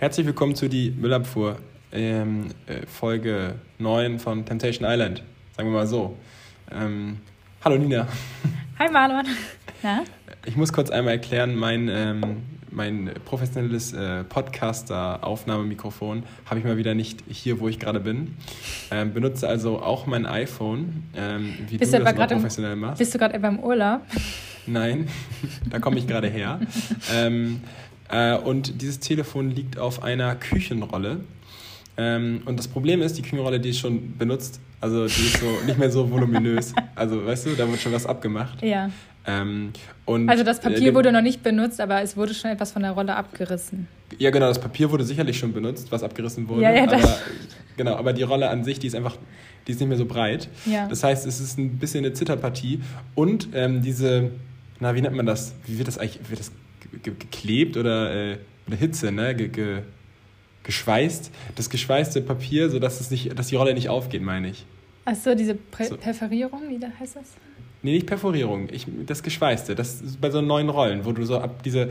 Herzlich willkommen zu die Müllabfuhr, ähm, äh, Folge 9 von Temptation Island. Sagen wir mal so. Ähm, hallo Nina. Hi Marlon. Na? Ich muss kurz einmal erklären, mein, ähm, mein professionelles äh, Podcaster-Aufnahmemikrofon habe ich mal wieder nicht hier, wo ich gerade bin. Ähm, benutze also auch mein iPhone, ähm, wie bist du du das im, professionell machst. Bist du gerade beim Urlaub? Nein, da komme ich gerade her. ähm, äh, und dieses Telefon liegt auf einer Küchenrolle. Ähm, und das Problem ist, die Küchenrolle, die ist schon benutzt. Also die ist so nicht mehr so voluminös. Also weißt du, da wird schon was abgemacht. Ja. Ähm, Also das Papier äh, wurde noch nicht benutzt, aber es wurde schon etwas von der Rolle abgerissen. Ja, genau, das Papier wurde sicherlich schon benutzt, was abgerissen wurde. Ja, ja, aber, genau, aber die Rolle an sich, die ist einfach, die ist nicht mehr so breit. Ja. Das heißt, es ist ein bisschen eine Zitterpartie. Und ähm, diese, na, wie nennt man das? Wie wird das eigentlich, wird das ge- ge- geklebt oder äh, oder Hitze, ne? Ge ge geschweißt. Das geschweißte Papier, sodass es nicht, dass die Rolle nicht aufgeht, meine ich. Achso, diese Prä So. Perforierung, wie da heißt das? Nee, nicht Perforierung, ich, das Geschweißte. Das ist bei so neuen Rollen, wo du so ab diese.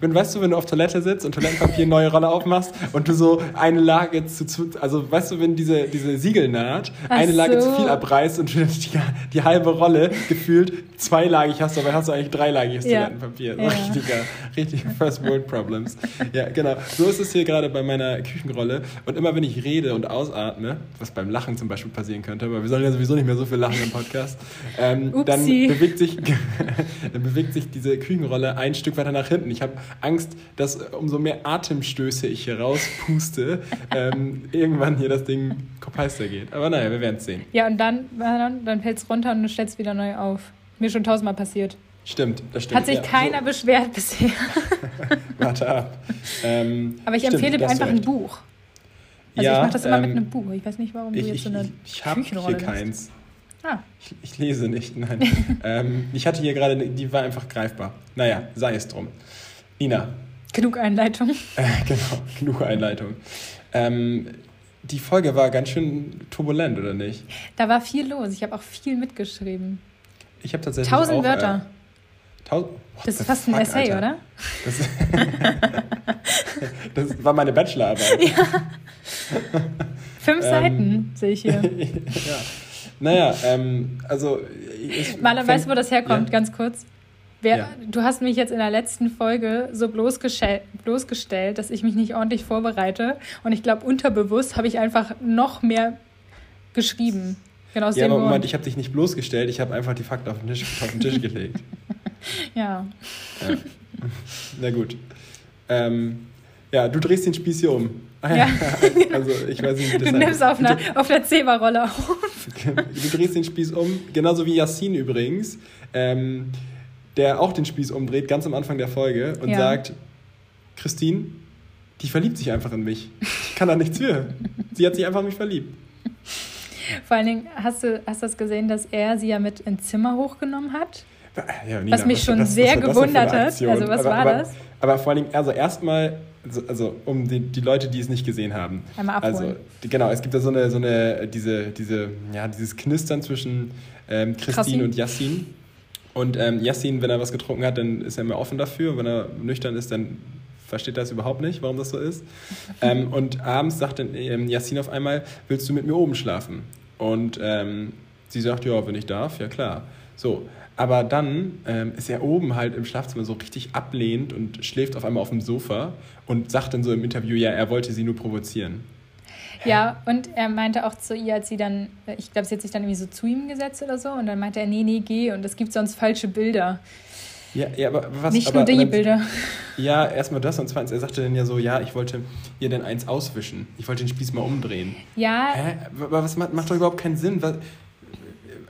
Wenn, weißt du, wenn du auf Toilette sitzt und Toilettenpapier neue Rolle aufmachst und du so eine Lage zu, zu also weißt du, wenn diese, diese Siegelnaht Ach eine Lage zu viel abreißt und du die, die halbe Rolle gefühlt zweilagig hast, dabei hast du eigentlich dreilagiges Ja. Toilettenpapier. Ja. Richtiger, richtig First World Problems. Ja, genau. So ist es hier gerade bei meiner Küchenrolle. Und immer wenn ich rede und ausatme, was beim Lachen zum Beispiel passieren könnte, weil wir sollen ja sowieso nicht mehr so viel lachen im Podcast, ähm, dann bewegt sich, dann bewegt sich diese Küchenrolle ein Stück weiter nach hinten. Ich habe Angst, dass äh, umso mehr Atemstöße ich hier rauspuste, ähm, irgendwann hier das Ding kopeister geht. Aber naja, wir werden es sehen. Ja, und dann, dann fällt es runter und du stellst wieder neu auf. Mir schon tausendmal passiert. Stimmt, das stimmt. Hat sich Ja, keiner beschwert bisher. So, warte ab. Ähm, Aber ich stimmt, empfehle du einfach ein. Buch. Also Ja, ich mache das immer mit ähm, einem Buch. Ich weiß nicht, warum du Ich, jetzt ich, so eine ich, ich habe hier keins. Ah, Ich, ich lese nicht, nein. ähm, ich hatte hier gerade, die war einfach greifbar. Naja, sei es drum. Nina, genug Einleitung. äh, genau, genug Einleitung. Ähm, die Folge war ganz schön turbulent, oder nicht? Da war viel los. Ich habe auch viel mitgeschrieben. Ich habe tatsächlich Tausend auch, Wörter. Äh, tausend, what das ist fast ein fuck, Essay, Alter. oder? Das, das war meine Bachelorarbeit. Fünf Ähm, Seiten sehe ich hier. ja. Naja, ähm, also. Fäng- weißt du, wo das herkommt? Ja. Ganz kurz. Wer, Ja. Du hast mich jetzt in der letzten Folge so bloßgestell, bloßgestellt, dass ich mich nicht ordentlich vorbereite. Und ich glaube, unterbewusst habe ich einfach noch mehr geschrieben. Genau aus Ja, dem aber. Moment, ich habe dich nicht bloßgestellt, ich habe einfach die Fakten auf den Tisch, auf den Tisch gelegt. ja. Ja. Na gut. Ähm, ja, du drehst den Spieß hier um. Ah, Ja. Also ich weiß nicht, wie das Du nimmst auf einer, auf einer Zebra-Rolle auf. Du drehst den Spieß um, genauso wie Yassin übrigens, ähm, der auch den Spieß umdreht, ganz am Anfang der Folge und Ja. sagt, Christine, die verliebt sich einfach in mich. Ich kann da nichts für. Sie hat sich einfach in mich verliebt. Vor allen Dingen, hast du hast das gesehen, dass er sie ja mit ins Zimmer hochgenommen hat? Ja, Nina, Was mich schon das- sehr das gewundert hat. Also, was aber, war aber, das? Aber vor allen Dingen, also erstmal, also, also um die, die Leute, die es nicht gesehen haben. Einmal abholen. Also, die, genau, es gibt da so eine, so eine, diese, diese, ja, dieses Knistern zwischen ähm, Christine Krassin. und Yassin. Und ähm, Yassin, wenn er was getrunken hat, dann ist er mehr offen dafür. Wenn er nüchtern ist, dann versteht er das überhaupt nicht, warum das so ist. ähm, und abends sagt dann ähm, Yassin auf einmal, willst du mit mir oben schlafen? Und ähm, sie sagt, ja, wenn ich darf, ja klar. So, aber dann ähm, ist er oben halt im Schlafzimmer so richtig ablehnend und schläft auf einmal auf dem Sofa und sagt dann so im Interview, ja, er wollte sie nur provozieren. Ja, und er meinte auch zu ihr, als sie dann, ich glaube, sie hat sich dann irgendwie so zu ihm gesetzt oder so, und dann meinte er, nee, nee, geh, und es gibt sonst falsche Bilder. Ja, ja aber was Nicht aber, nur die dann- Bilder. Ja, erstmal das und zweitens, er sagte dann ja so, ja, ich wollte ihr denn eins auswischen. Ich wollte den Spieß mal umdrehen. Ja, Hä? Aber was macht, macht doch überhaupt keinen Sinn. Was,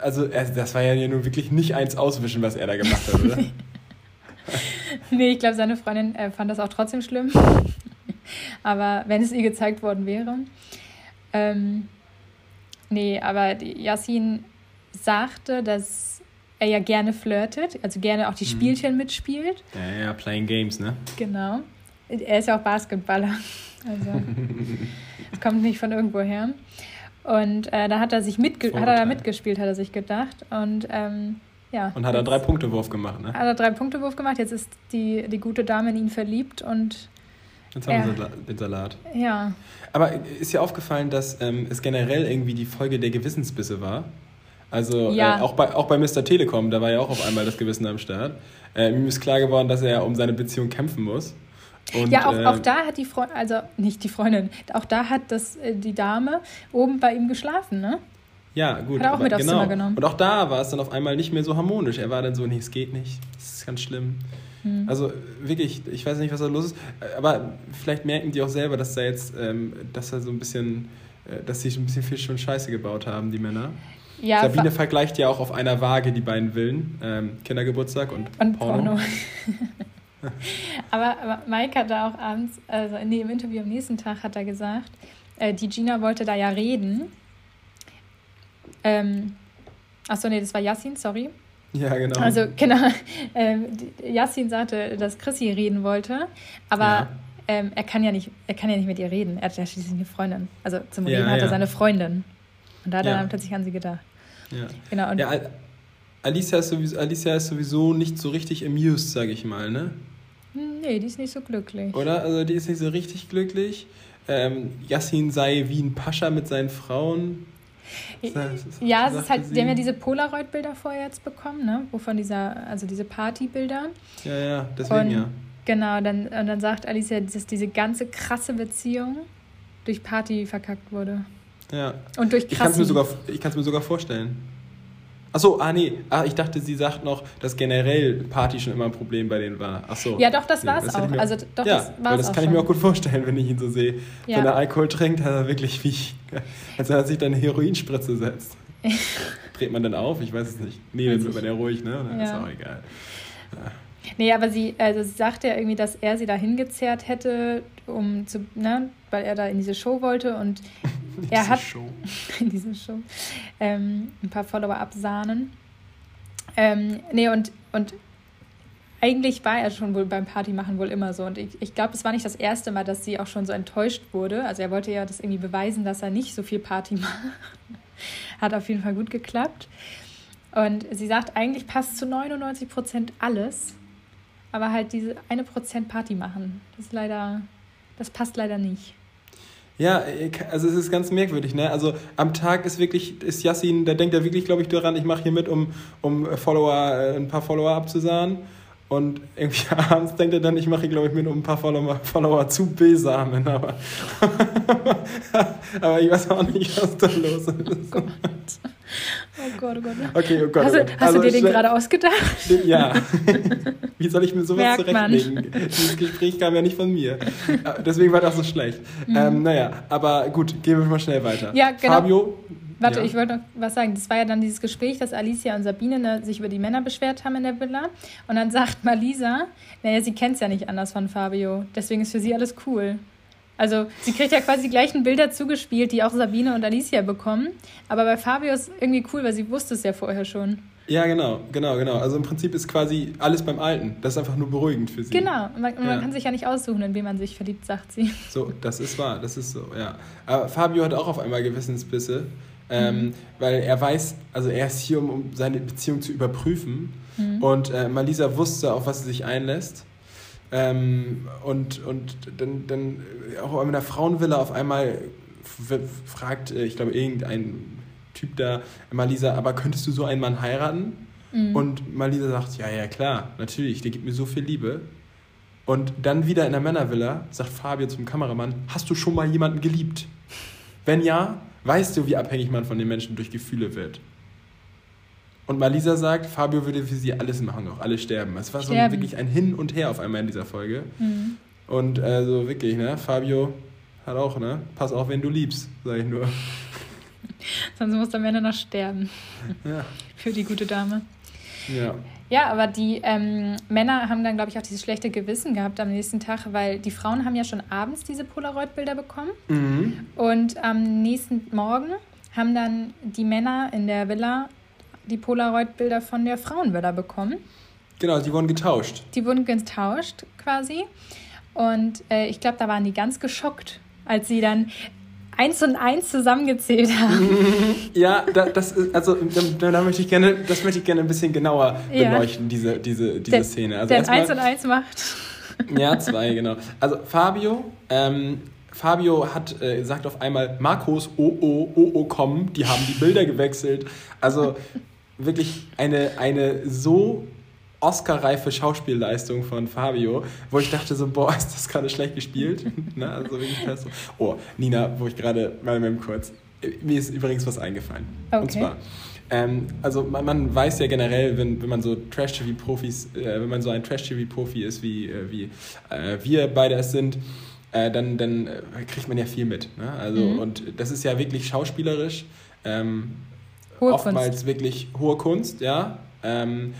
also, er- das war ja nun wirklich nicht eins auswischen, was er da gemacht hat, oder? nee, ich glaube, seine Freundin äh, fand das auch trotzdem schlimm. aber wenn es ihr gezeigt worden wäre. Ähm, nee, aber die Yassin sagte, dass er ja gerne flirtet, also gerne auch die Spielchen mitspielt. ja, ja, playing games, ne? Genau. Er ist ja auch Basketballer. Also es kommt nicht von irgendwo her. Und äh, da hat er sich mitge hat er da mitgespielt, hat er sich gedacht. Und ähm, ja. Und hat er drei Punkte Wurf gemacht, ne? Hat er drei Punkte Wurf gemacht. Jetzt ist die, die gute Dame in ihn verliebt und Jetzt haben wir den Salat. Ja. Aber ist ja aufgefallen, dass ähm, es generell irgendwie die Folge der Gewissensbisse war. Also Ja. äh, auch, bei, auch bei Mr. Telekom, da war ja auch auf einmal das Gewissen am Start. Äh, ihm ist klar geworden, dass er um seine Beziehung kämpfen muss. Und, ja, auch, äh, auch da hat die Freundin, also nicht die Freundin, auch da hat das, äh, die Dame oben bei ihm geschlafen, ne? Ja, gut. Hat er auch mit aufs genau. Zimmer genommen. Und auch da war es dann auf einmal nicht mehr so harmonisch. Er war dann so, nee, es geht nicht. Das ist ganz schlimm. Hm. Also wirklich, ich weiß nicht, was da los ist. Aber vielleicht merken die auch selber, dass da jetzt, ähm, dass da so ein bisschen, äh, dass sie ein bisschen viel schon Scheiße gebaut haben, die Männer. Ja, Sabine vergleicht ja auch auf einer Waage die beiden Willen. Ähm, Kindergeburtstag und, und Porno. Porno. aber, aber Mike hat da auch abends, also nee, im Interview am nächsten Tag hat er gesagt, äh, die Gina wollte da ja reden. Ähm, achso, nee, das war Yassin, sorry. Ja, genau. Also, genau. Ähm, Yassin sagte, dass Chrissy reden wollte, aber Ja. ähm, er, kann ja nicht, er kann ja nicht mit ihr reden. Er hat ja schließlich eine Freundin. Also zum Ja, Reden hat er seine Freundin. Und da hat er dann plötzlich an sie gedacht. ja. Genau. Und ja, Al- Alicia ist, sowieso, Alicia ist sowieso nicht so richtig amused, sage ich mal, ne? nee, die ist nicht so glücklich. Oder? Also die ist nicht so richtig glücklich. Ähm, Yassin sei wie ein Pascha mit seinen Frauen. Ja, es ist halt, die haben ja diese Polaroid-Bilder vorher jetzt bekommen, ne? Wovon dieser, also diese Partybilder. Ja, ja, deswegen Und ja. genau, dann, und dann sagt Alicia, dass diese ganze krasse Beziehung durch Party verkackt wurde. ja. Und durch Ich kann es mir, sogar- ich mir sogar vorstellen. Achso, ah nee, ah, ich dachte, sie sagt noch, dass generell Party schon immer ein Problem bei denen war. Achso. Ja, doch, das war's hätte ich auch. Mir, Also, doch, ja, das weil war's das kann ich mir auch gut vorstellen, wenn ich ihn so sehe. Ja. Wenn er Alkohol trinkt, hat er wirklich wie, als er sich dann eine Heroinspritze setzt. Dreht man dann auf? Ich weiß es nicht. Nee, dann wird man ja ruhig, ne? Dann ist Ja. auch egal. Nee, aber sie, also sie sagte ja irgendwie, dass er sie da hingezerrt hätte, um zu, ne, weil er da in diese Show wollte und er Diese hat Show. in diese Show ähm, ein paar Follower absahnen. Ähm, nee, und, und eigentlich war er schon wohl beim Partymachen wohl immer so. Und ich, ich glaube, es war nicht das erste Mal, dass sie auch schon so enttäuscht wurde. Also er wollte ja das irgendwie beweisen, dass er nicht so viel Party macht. Hat auf jeden Fall gut geklappt. Und sie sagt, eigentlich passt zu 99 Prozent alles. Aber halt diese eine Prozent Party machen, das ist leider, das passt leider nicht. Ja, also es ist ganz merkwürdig, ne? Also am Tag ist wirklich, ist Yassin, da denkt er wirklich, glaube ich, daran, ich mache hier mit, um, um Follower, äh, ein paar Follower abzusahnen. Und irgendwie abends denkt er dann, ich mache hier, glaube ich, mit, um ein paar Follower, Follower zu besamen. Aber, aber ich weiß auch nicht, was da los ist. Oh Gott, oh Gott. Okay, oh Gott. Hast, oh du, Gott. hast Also du dir den gerade ausgedacht? Ja. Wie soll ich mir sowas Merkt man. zurechtlegen? Dieses Gespräch kam ja nicht von mir. Äh, Deswegen war das so schlecht. Ähm, naja, aber gut, gehen wir mal schnell weiter. Mhm. Ja, genau. Fabio. Warte, ja. ich wollte noch was sagen. Das war ja dann dieses Gespräch, dass Alicia und Sabine ne, sich über die Männer beschwert haben in der Villa. Und dann sagt Malisa, naja, sie kennt es ja nicht anders von Fabio. Deswegen ist für sie alles cool. Also sie kriegt ja quasi die gleichen Bilder zugespielt, die auch Sabine und Alicia bekommen. Aber bei Fabio ist irgendwie cool, weil sie wusste es ja vorher schon. Ja, genau, genau, genau. Also im Prinzip ist quasi alles beim Alten. Das ist einfach nur beruhigend für sie. Genau. Man, und man Ja. kann sich ja nicht aussuchen, in wen man sich verliebt, sagt sie. So, das ist wahr, das ist so, ja. Aber Fabio hat auch auf einmal Gewissensbisse, ähm, Mhm. weil er weiß, also er ist hier, um, um seine Beziehung zu überprüfen. Mhm. Und äh, Malisa wusste, auf was sie sich einlässt. Ähm, und und dann, dann auch in der Frauenvilla auf einmal fragt, äh, ich glaube, irgendein Typ da, Malisa, aber könntest du so einen Mann heiraten? Mhm. Und Malisa sagt, ja, ja, klar, natürlich, der gibt mir so viel Liebe. Und dann wieder in der Männervilla sagt Fabio zum Kameramann, hast du schon mal jemanden geliebt? Wenn ja, weißt du, wie abhängig man von den Menschen durch Gefühle wird. Und Malisa sagt, Fabio würde für sie alles machen, auch alle sterben. Es war so ein, wirklich ein Hin und Her auf einmal in dieser Folge. Mhm. Und also wirklich, ne, Fabio hat auch, ne, pass auf, wen du liebst, sag ich nur. Sonst muss am Ende noch sterben. Ja, Für die gute Dame. ja. Ja, aber die ähm, Männer haben dann, glaube ich, auch dieses schlechte Gewissen gehabt am nächsten Tag, weil die Frauen haben ja schon abends diese Polaroid-Bilder bekommen. Mhm. Und am nächsten Morgen haben dann die Männer in der Villa die Polaroid-Bilder von der Frauenvilla bekommen. Genau, die wurden getauscht. Die wurden getauscht quasi. Und äh, ich glaube, da waren die ganz geschockt, als sie dann eins und eins zusammengezählt haben. Ja, da, das ist, also da, da möchte ich gerne, das möchte ich gerne ein bisschen genauer Ja. beleuchten, diese, diese, diese Denn- Szene. Also Denn erstmal, eins und eins macht. Ja, zwei, genau. Also Fabio, ähm, Fabio hat, äh, sagt auf einmal, Markus, oh, oh, oh, oh, komm, die haben die Bilder gewechselt. Also wirklich eine, eine so Oscar-reife Schauspielleistung von Fabio, wo ich dachte so, boah, ist das gerade schlecht gespielt? ne? Also wirklich so. Oh, Nina, wo ich gerade, mal mit kurz, mir ist übrigens was eingefallen. Okay. Und zwar, ähm, also man, man, weiß ja generell, wenn, wenn man so Trash-TV-Profis, äh, wenn man so ein Trash-TV-Profi ist, wie, äh, wie äh, wir beide es sind, äh, dann, dann äh, kriegt man ja viel mit. Ne? Also, mhm. Und das ist ja wirklich schauspielerisch. Ähm, hohe oftmals Kunst. wirklich hohe Kunst, ja. Ähm,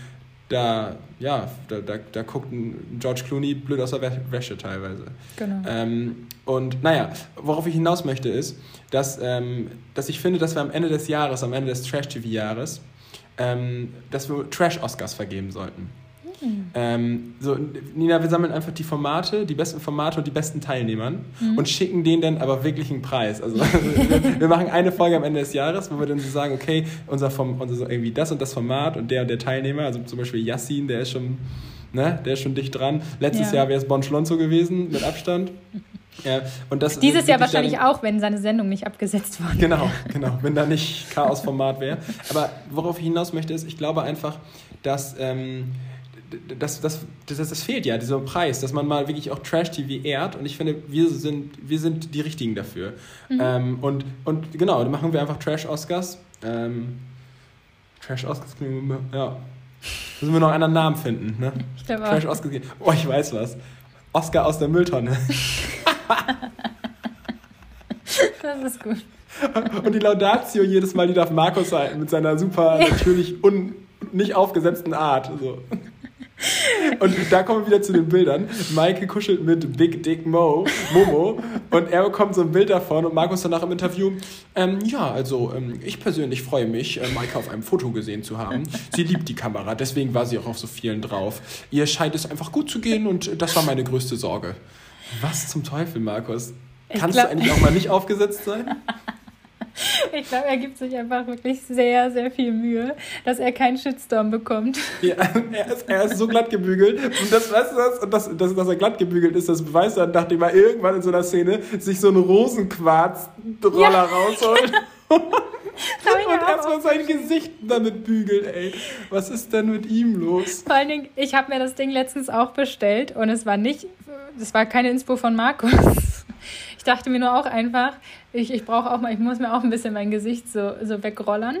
da, ja, da, da, da guckt ein George Clooney blöd aus der Wäsche teilweise. Genau. Ähm, und naja, worauf ich hinaus möchte ist, dass, ähm, dass ich finde, dass wir am Ende des Jahres, am Ende des Trash-TV-Jahres, ähm, dass wir Trash-Oscars vergeben sollten. Mhm. Ähm, so, Nina, wir sammeln einfach die Formate, die besten Formate und die besten Teilnehmern mhm. und schicken denen dann aber wirklich einen Preis. Also wir, wir, machen eine Folge am Ende des Jahres, wo wir dann so sagen, okay, unser, Form, unser irgendwie das und das Format und der und der Teilnehmer, also zum Beispiel Yassin, der ist schon, ne, der ist schon dicht dran. Letztes ja. Jahr wäre es Bon Schlonzo gewesen, mit Abstand. Ja, und das Dieses Jahr wahrscheinlich dann, auch, wenn seine Sendung nicht abgesetzt worden Genau, genau, wenn da nicht Chaos-Format wäre. Aber worauf ich hinaus möchte, ist, ich glaube einfach, dass ähm, das, das, das, das fehlt ja, dieser Preis, dass man mal wirklich auch Trash-TV ehrt. Und ich finde, wir sind, wir sind die Richtigen dafür. Mhm. Ähm, und, und genau, dann machen wir einfach Trash-Oscars. Ähm, Trash-Oscars, ja. Müssen wir noch einen Namen finden, ne? Ich glaube auch. Trash-Oscars. Oh, ich weiß was. Oscar aus der Mülltonne. das ist gut. Und die Laudatio jedes Mal, die darf Markus halten, mit seiner super natürlich un, nicht aufgesetzten Art. So. Und da kommen wir wieder zu den Bildern. Maike kuschelt mit Big Dick Mo, Momo, und er bekommt so ein Bild davon und Markus danach im Interview, ähm, ja, also ähm, ich persönlich freue mich, äh, Maike auf einem Foto gesehen zu haben. Sie liebt die Kamera, deswegen war sie auch auf so vielen drauf. Ihr scheint es einfach gut zu gehen und das war meine größte Sorge. Was zum Teufel, Markus? Kannst glaub... du eigentlich auch mal nicht aufgesetzt sein? Ich glaube, er gibt sich einfach wirklich sehr, sehr viel Mühe, dass er keinen Shitstorm bekommt. Ja, er ist, er ist so glatt gebügelt. Und das, weißt du was? Und das, das, dass er glatt gebügelt ist, das beweist er, nachdem er irgendwann in so einer Szene sich so einen Rosenquarz-Roller ja. rausholt. und erstmal sein Gesicht damit bügelt, ey. Was ist denn mit ihm los? Vor allen Dingen, ich habe mir das Ding letztens auch bestellt und es war nicht, es war keine Inspo von Markus dachte mir nur auch einfach, ich, ich brauche auch mal, ich muss mir auch ein bisschen mein Gesicht so, so wegrollern.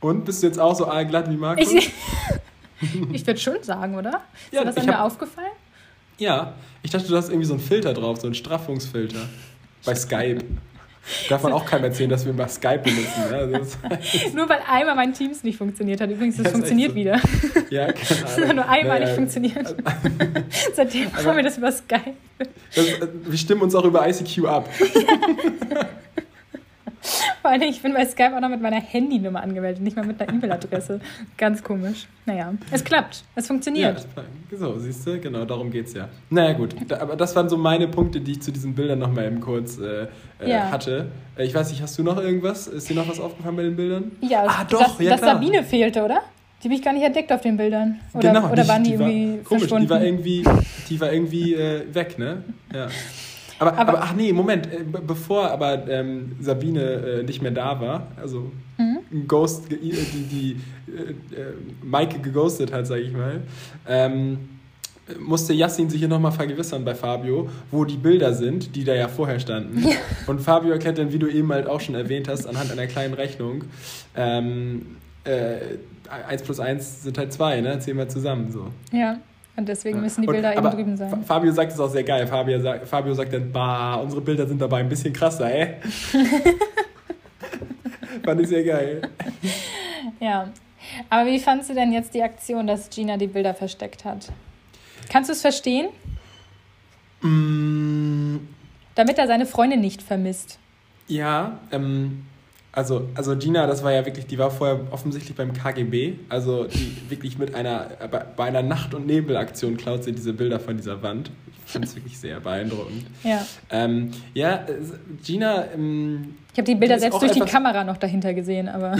Und bist du jetzt auch so allglatt wie Markus? Ich, ich würde schon sagen, oder? Ist ja, dir das an mir aufgefallen? Ja, ich dachte, du hast irgendwie so einen Filter drauf, so einen Straffungsfilter. Bei Skype. Darf man auch keinem erzählen, dass wir mal Skype benutzen. Ne? Also Nur weil einmal mein Teams nicht funktioniert hat. Übrigens, das, das funktioniert so. wieder. Ja, keine hat nur einmal naja. nicht funktioniert. Seitdem machen wir das über Skype. Das, wir stimmen uns auch über ICQ ab. Vor allem, ich bin bei Skype auch noch mit meiner Handynummer angemeldet, nicht mal mit einer E-Mail-Adresse. Ganz komisch. Naja, es klappt. Es funktioniert. Ja, so, siehst du, genau, darum geht es ja. Naja, gut. Da, aber das waren so meine Punkte, die ich zu diesen Bildern nochmal eben kurz äh, äh, ja. hatte. Äh, ich weiß nicht, hast du noch irgendwas? Ist dir noch was aufgefallen bei den Bildern? Ja, ah, doch, dass, ja, dass klar. Sabine fehlte, oder? Die habe ich gar nicht entdeckt auf den Bildern. Oder, genau, oder waren die, die irgendwie war, komisch, Die war irgendwie, die war irgendwie äh, weg, ne? Ja. Aber, aber, aber, ach nee, Moment, äh, bevor aber ähm, Sabine äh, nicht mehr da war, also mhm. Ghost, die, die äh, äh, Maike geghostet hat, sage ich mal, ähm, musste Yassin sich hier nochmal vergewissern bei Fabio, wo die Bilder sind, die da ja vorher standen. Ja. Und Fabio erklärt dann, wie du eben halt auch schon erwähnt hast, anhand einer kleinen Rechnung, ähm, äh, 1 plus 1 sind halt 2, ne? Zählen wir zusammen so. Ja. Und deswegen müssen die Bilder und, eben drüben sein. Fabio sagt es auch sehr geil. Fabio sagt, Fabio sagt dann, bah, unsere Bilder sind dabei ein bisschen krasser, ey. Fand ich sehr geil. Ja. Aber wie fandest du denn jetzt die Aktion, dass Gina die Bilder versteckt hat? Kannst du es verstehen? Mm. Damit er seine Freundin nicht vermisst. Ja, ähm, also, also Gina, das war ja wirklich, die war vorher offensichtlich beim KGB. Also die wirklich mit einer, bei einer Nacht- und Nebelaktion klaut sie diese Bilder von dieser Wand. Ich fand es wirklich sehr beeindruckend. Ja. Ähm, ja, Gina. Ähm, ich habe die Bilder selbst durch die Kamera noch dahinter gesehen, aber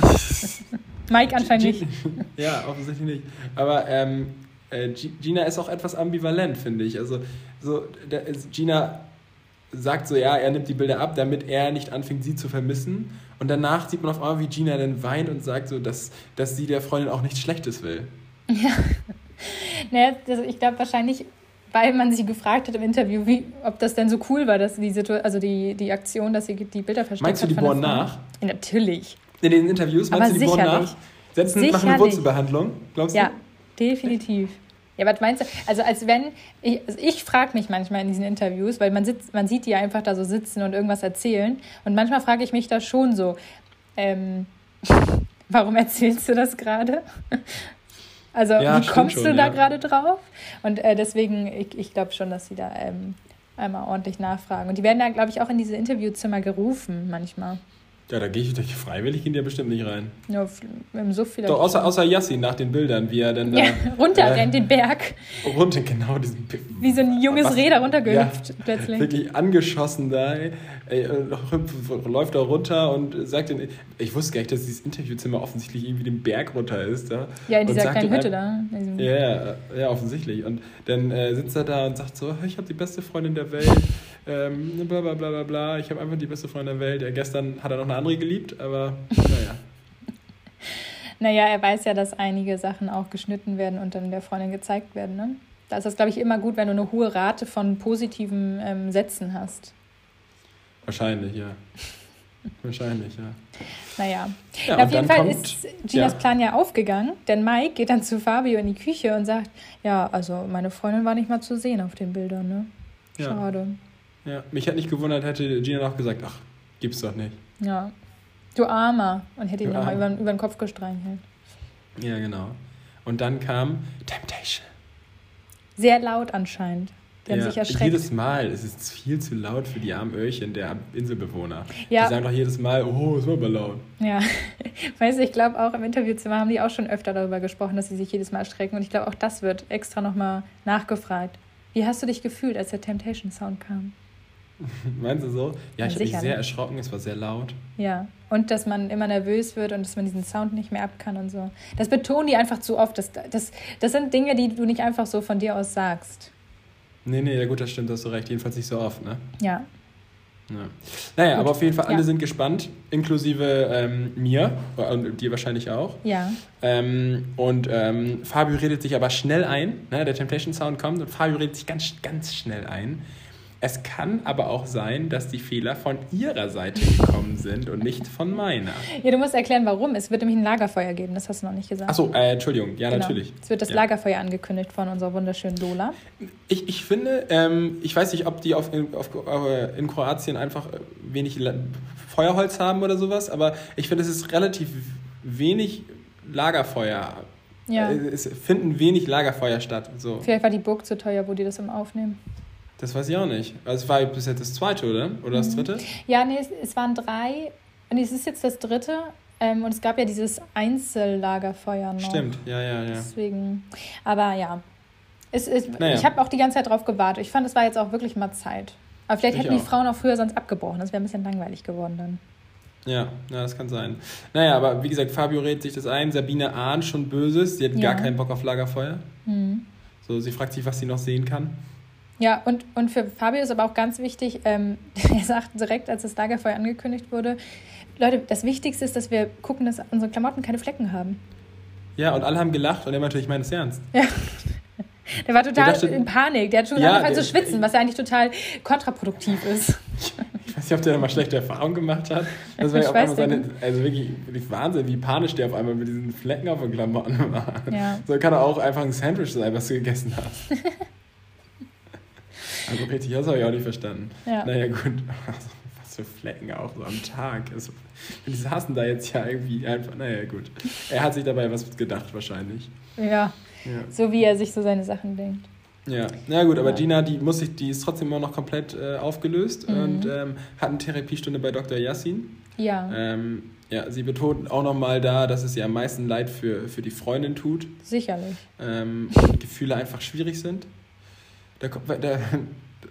Mike anscheinend nicht. ja, offensichtlich nicht. Aber ähm, äh, Gina ist auch etwas ambivalent, finde ich. Also so, Gina sagt so, ja, er ja, nimmt die Bilder ab, damit er nicht anfängt, sie zu vermissen. Und danach sieht man auf einmal, wie Gina dann weint und sagt so, dass, dass sie der Freundin auch nichts Schlechtes will. Ja. Naja, also ich glaube wahrscheinlich, weil man sie gefragt hat im Interview, wie, ob das denn so cool war, dass die Situation, also die, die Aktion, dass sie die Bilder versteckt Meinst du, die bohren nach? Ja, natürlich. In den Interviews meinst Aber du, die bohren nach? Setzen, sicherlich. machen eine Wurzelbehandlung, glaubst du? Ja, definitiv. Ja, was meinst du? Also als wenn, ich, also ich frage mich manchmal in diesen Interviews, weil man, sitzt, man sieht die einfach da so sitzen und irgendwas erzählen. Und manchmal frage ich mich da schon so, ähm, warum erzählst du das gerade? Also Ja, wie kommst schon, du da ja. gerade drauf? Und äh, deswegen, ich, ich glaube schon, dass sie da ähm, einmal ordentlich nachfragen. Und die werden da, glaube ich, auch in diese Interviewzimmer gerufen manchmal. Ja, da gehe ich durch freiwillig in ja bestimmt nicht rein. F- im Suff vielleicht. Doch, außer, außer Yassin nach den Bildern, wie er dann da ja, runterrennt äh, den Berg, runter, genau, diesen wie so ein junges Was- Reh da runtergehüpft Ja, plötzlich. Wirklich angeschossen da, ey, hüpft- läuft da runter und sagt dann, ich wusste gar nicht, dass dieses Interviewzimmer offensichtlich irgendwie den Berg runter ist. Da. Ja, in dieser kleinen Hütte ein- da. Ja, ja, ja, offensichtlich. Und dann äh, sitzt er da und sagt so, ich habe die beste Freundin der Welt, ähm, bla bla bla bla bla, ich habe einfach die beste Freundin der Welt. Ja, gestern hat er noch eine andere geliebt, aber naja. Naja, er weiß ja, dass einige Sachen auch geschnitten werden und dann der Freundin gezeigt werden. Ne? Da ist es, glaube ich, immer gut, wenn du eine hohe Rate von positiven ähm, Sätzen hast. Wahrscheinlich, ja. Wahrscheinlich, ja. Naja. Ja, Auf und jeden Fall kommt- ist Ginas ja. Plan ja aufgegangen, denn Mike geht dann zu Fabio in die Küche und sagt, ja, also meine Freundin war nicht mal zu sehen auf den Bildern, ne? Ja. Schade. Ja, mich hat nicht gewundert, hätte Gina noch gesagt, ach, gibt's doch nicht. Ja. Du Armer. Und hätte ihn Du nochmal Armer. über, über den Kopf gestreichelt. Ja, genau. Und dann kam Temptation. Sehr laut anscheinend. Die haben Ja, sich erschreckt. jedes Mal ist es viel zu laut für die armen Öhrchen der Inselbewohner. Ja. Die sagen doch jedes Mal, oh, es war aber laut. Ja, weißt du, ich glaube auch im Interviewzimmer haben die auch schon öfter darüber gesprochen, dass sie sich jedes Mal erschrecken. Und ich glaube, auch das wird extra nochmal nachgefragt. Wie hast du dich gefühlt, als der Temptation Sound kam? Meinst du so? Ja, ich habe mich sehr ne? erschrocken, es war sehr laut. Ja, und dass man immer nervös wird und dass man diesen Sound nicht mehr ab kann und so. Das betonen die einfach zu oft. Das, das, das sind Dinge, die du nicht einfach so von dir aus sagst. Nee, nee, ja gut, das stimmt, hast du recht. Jedenfalls nicht so oft, ne? Ja, Ja. Naja, Gut. aber auf jeden Fall, alle Ja. sind gespannt, inklusive ähm, mir und dir wahrscheinlich auch. ja. Ähm, und ähm, Fabio redet sich aber schnell ein. Ne? Der Temptation Sound kommt und Fabio redet sich ganz, ganz schnell ein. Es kann aber auch sein, dass die Fehler von ihrer Seite gekommen sind und nicht von meiner. Ja, du musst erklären, warum. Es wird nämlich ein Lagerfeuer geben, das hast du noch nicht gesagt. Achso, äh, Entschuldigung, ja, Genau. natürlich. Es wird das ja. Lagerfeuer angekündigt von unserer wunderschönen Lola. Ich, ich finde, ähm, ich weiß nicht, ob die auf, in, auf, äh, in Kroatien einfach äh, wenig Feuerholz haben oder sowas, aber ich finde, es ist relativ wenig Lagerfeuer. Ja. Äh, Es finden wenig Lagerfeuer statt. So. Vielleicht war die Burg zu teuer, wo die das im Aufnehmen. Das weiß ich auch nicht. Also es war bis jetzt das zweite, oder? Oder das Mhm. dritte? Ja, nee, es, es waren drei. Nee, es ist jetzt das dritte. Ähm, und es gab ja dieses Einzellagerfeuer noch. Stimmt, ja, ja, ja. Deswegen. Aber ja. Es, es, Naja. Ich habe auch die ganze Zeit drauf gewartet. Ich fand, es war jetzt auch wirklich mal Zeit. Aber vielleicht Ich hätten die auch. Frauen auch früher sonst abgebrochen. Das wäre ein bisschen langweilig geworden dann. Ja, ja, das kann sein. Naja, aber wie gesagt, Fabio redet sich das ein. Sabine ahnt schon Böses. Sie hat Ja. gar keinen Bock auf Lagerfeuer. Mhm. So, sie fragt sich, was sie noch sehen kann. Ja, und, und für Fabio ist aber auch ganz wichtig, ähm, er sagt direkt, als das Lagerfeuer angekündigt wurde, Leute, das Wichtigste ist, dass wir gucken, dass unsere Klamotten keine Flecken haben. Ja, und alle haben gelacht und er meinte, ich meine es ernst. Ja. Der war total dachte- in Panik. Der hat schon Ja, angefangen zu der- schwitzen, was ja eigentlich total kontraproduktiv ist. Ich weiß nicht, ob der da mal schlechte Erfahrungen gemacht hat. Das war ja auf einmal seine, also wirklich, wirklich Wahnsinn, wie panisch der auf einmal mit diesen Flecken auf den Klamotten war. Ja. So kann er auch einfach ein Sandwich sein, was du gegessen hast. Das habe ich auch nicht verstanden. Ja. Naja, gut. Also, was für Flecken auch so am Tag. Also, die saßen da jetzt ja irgendwie einfach, naja, gut. Er hat sich dabei was gedacht, wahrscheinlich. Ja, Ja. so wie er sich so seine Sachen denkt. Ja, na gut, aber Ja. Gina, die muss sich, die ist trotzdem immer noch komplett äh, aufgelöst Mhm. und ähm, hat eine Therapiestunde bei Dr. Yassin. Ja, Ähm, ja, sie betont auch nochmal da, dass es ihr am meisten leid für, für die Freundin tut sicherlich. ähm, und Gefühle einfach schwierig sind. Da, kommt- da,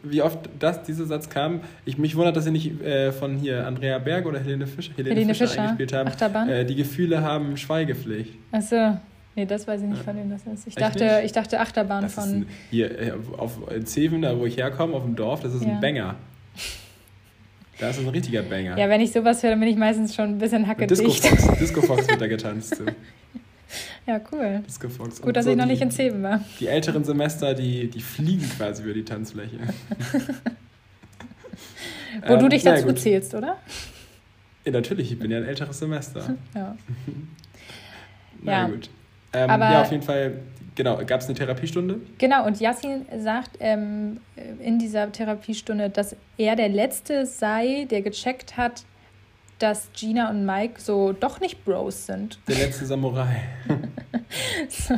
wie oft das, dieser Satz kam, ich, mich wundert, dass sie nicht äh, von hier Andrea Berg oder Helene Fischer, Helene Helene Fischer, Fischer, eingespielt haben. Achterbahn. Äh, die Gefühle haben Schweigepflicht. Achso, Nee, das weiß ich nicht, von wem das ist. Ich dachte, ich dachte Achterbahn Das von. ein, hier äh, auf in Zeven, da wo ich herkomme, auf dem Dorf, das ist Ja. ein Banger. Da ist ein richtiger Banger. Ja, wenn ich sowas höre, dann bin ich meistens schon ein bisschen Und Disco hackedicht. Fox, Disco Fox wird da getanzt. So. Ja, cool. Fox. Und Gut, dass so ich noch die, nicht in Zeben war. Die älteren Semester, die, die fliegen quasi über die Tanzfläche. Wo du Ähm, dich na dazu zählst, oder? Ja, natürlich, ich bin ja ein älteres Semester. Ja. Na Ja. gut. Ähm, Aber- ja, auf jeden Fall, genau, gab es eine Therapiestunde? Genau, und Yassin sagt ähm, in dieser Therapiestunde, dass er der Letzte sei, der gecheckt hat, dass Gina und Mike so doch nicht Bros sind. Der letzte Samurai. So,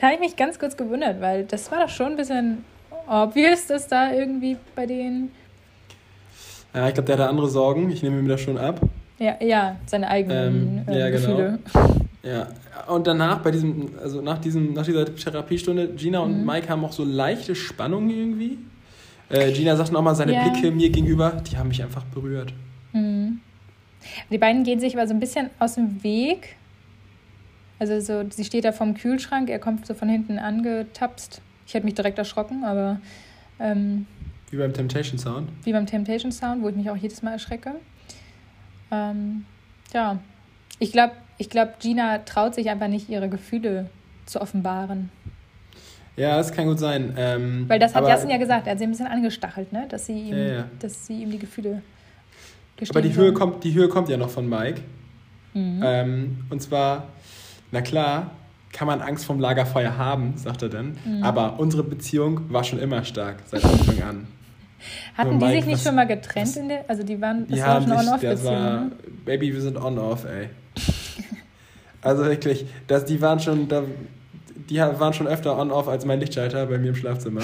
da habe ich mich ganz kurz gewundert, weil das war doch schon ein bisschen obvious, dass da irgendwie bei denen, Ja, ich glaube, der hatte andere Sorgen. Ich nehme mir das schon ab. ja, ja seine eigenen Ähm, äh, ja, genau. Gefühle. Ja, und danach, bei diesem, also nach, diesem, nach dieser Therapiestunde, Gina und Mhm. Mike haben auch so leichte Spannungen irgendwie. Äh, Gina sagt nochmal, seine Ja. Blicke mir gegenüber, die haben mich einfach berührt. Mhm. Die beiden gehen sich aber so ein bisschen aus dem Weg. Also so, sie steht da vorm Kühlschrank, er kommt so von hinten angetapst. Ich hätte mich direkt erschrocken, aber ähm, Wie beim Temptation Sound. wie beim Temptation Sound, wo ich mich auch jedes Mal erschrecke. Ähm, ja, ich glaube, ich glaub, Gina traut sich einfach nicht, ihre Gefühle zu offenbaren. Ja, das kann gut sein. Ähm, Weil das hat Jassen ja gesagt, er hat sie ein bisschen angestachelt, ne? dass, sie ihm, Ja, ja. dass sie ihm die Gefühle gestehen Aber die Höhe, kommt, die Höhe kommt ja noch von Mike. Mhm. Ähm, und zwar, na klar, kann man Angst vom Lagerfeuer haben, sagt er dann. Mhm. Aber unsere Beziehung war schon immer stark, seit Anfang an. Hatten die Mike, sich nicht was- schon mal getrennt was- in der, also die waren, das Die war schon On-Off-Beziehung. ne? Baby, wir sind on-off, ey. Also wirklich, das, die waren schon, da, die waren schon öfter on-off als mein Lichtschalter bei mir im Schlafzimmer.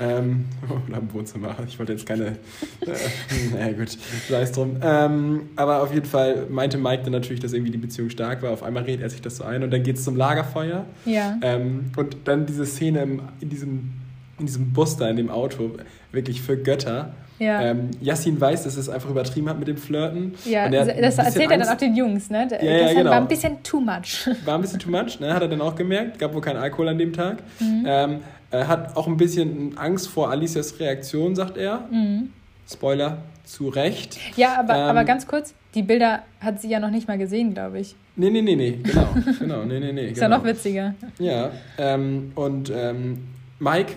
Ähm, oder im Wohnzimmer. Ich wollte jetzt keine. Äh, naja, gut, sei es drum. Ähm, aber auf jeden Fall meinte Mike dann natürlich, dass irgendwie die Beziehung stark war. Auf einmal redet er sich das so ein und dann geht es zum Lagerfeuer. Ja. Ähm, und dann diese Szene im, in, diesem, in diesem Bus da, in dem Auto, wirklich für Götter. Ja. Ähm, Yassin weiß, dass es einfach übertrieben hat mit dem Flirten. ja, das erzählt er dann auch den Jungs, ne? Das Ja, ja, genau. war ein bisschen too much. War ein bisschen too much, ne? hat er dann auch gemerkt. Gab wohl keinen Alkohol an dem Tag. Mhm. Ähm, er hat auch ein bisschen Angst vor Alicias Reaktion, sagt er. Mhm. Spoiler, zu Recht. Ja, aber, Ähm, aber ganz kurz, die Bilder hat sie ja noch nicht mal gesehen, glaube ich. Nee, nee, nee, nee, genau. genau, nee, nee, nee. Ist genau. ja noch witziger. Ja, ähm, und ähm, Mike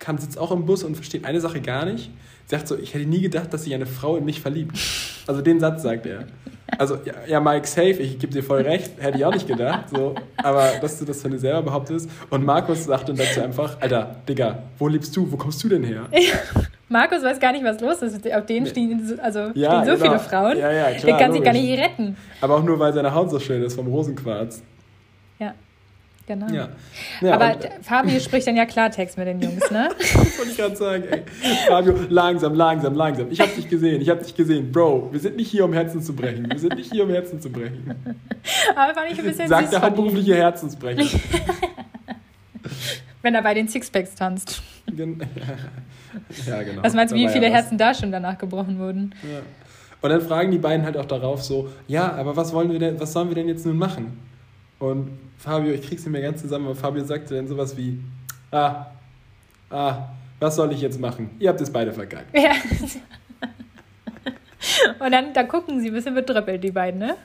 kann, sitzt auch im Bus und versteht eine Sache gar nicht. Sagt so, ich hätte nie gedacht, dass sich eine Frau in mich verliebt. Also den Satz sagt er. Also, ja, ja Mike, safe, ich gebe dir voll recht, hätte ich auch nicht gedacht. So. Aber dass du das von dir selber behauptest. Und Markus sagt dann dazu einfach, Alter, Digga, wo lebst du? Wo kommst du denn her? Markus weiß gar nicht, was los ist. Auf den Nee. stehen, so- also Ja, stehen so genau. viele Frauen. Ja, ja, Der klar, kann sich gar logisch. nicht retten. Aber auch nur, weil seine Haut so schön ist vom Rosenquarz. Ja, genau. Ja. ja aber und, d- Fabio spricht dann ja Klartext mit den Jungs, ne? Das wollte ich gerade sagen, ey. Fabio, langsam, langsam, langsam. Ich hab dich gesehen, ich hab dich gesehen. Bro, wir sind nicht hier, um Herzen zu brechen. Wir sind nicht hier, um Herzen zu brechen. Aber fand ich ein bisschen Sagt der hauptberufliche Herzensbrecher. wenn er bei den Sixpacks tanzt. Ja, genau. Was meinst du, wie viele ja. Herzen da schon danach gebrochen wurden? Ja. Und dann fragen die beiden halt auch darauf so, ja, aber was wollen wir denn, was sollen wir denn jetzt nun machen? Und Fabio, ich krieg's nicht mehr ganz zusammen, aber Fabio sagte dann sowas wie, ah, ah, was soll ich jetzt machen? Ihr habt es beide verkackt. Ja. Und dann da gucken sie ein bisschen betröppelt, die beiden, ne?